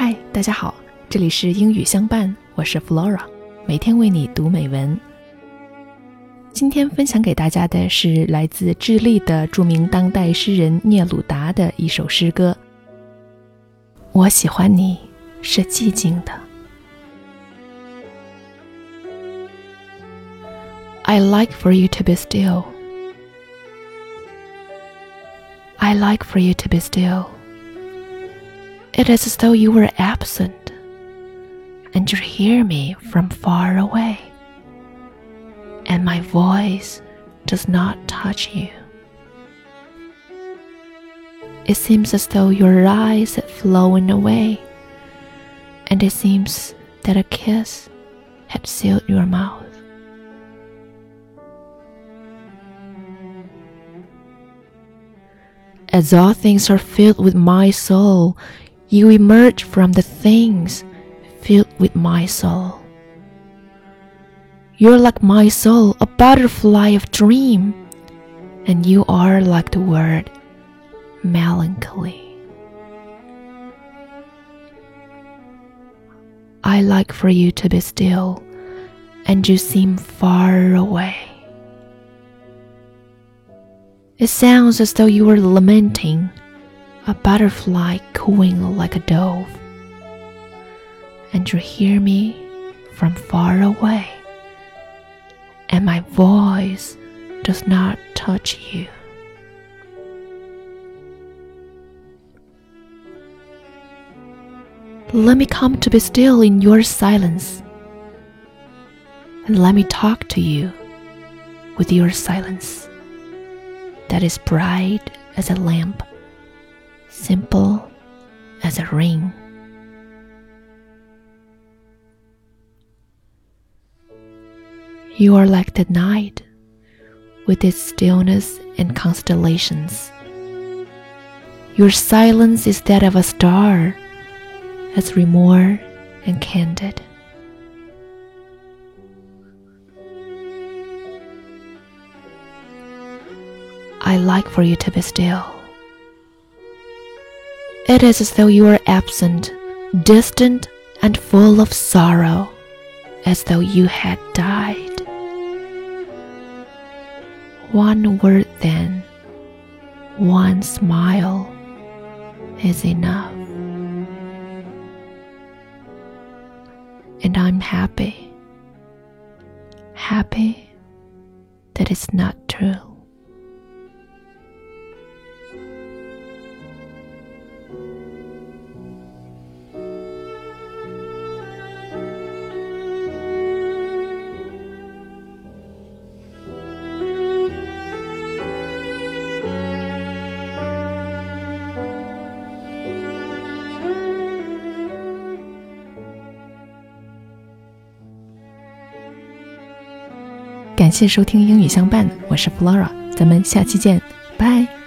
嗨大家好，这里是英语相伴，我是 Flora，每天为你读美文。今天分享给大家的是来自智利的著名当代诗人聂鲁达的一首诗歌。我喜欢你是寂静的。I like for you to be still. I like for you to be still. It is as though you were absent and you hear me from far away, and my voice does not touch you. It seems as though your eyes had flown away, and it seems that a kiss had sealed your mouth. As all things are filled with my soul, you emerge from the things filled with my soul. You're like my soul, a butterfly of dream, and you are like the word melancholy. I like for you to be still, and you seem far away. It sounds as though you were lamenting, a butterfly cooing like a dove. And you hear me from far away, and my voice does not touch you. Let me come to be still in your silence, and let me talk to you with your silence that is bright as a lamp, simple as a ring. You are like the night with its stillness and constellations. Your silence is that of a star, as remote and candid. I like for you to be still. It is as though you were absent, distant, and full of sorrow, as though you had died. One word, then, one smile is enough. And I'm happy, happy that it's not true. 感谢收听英语相伴我是 flora 咱们下期见拜。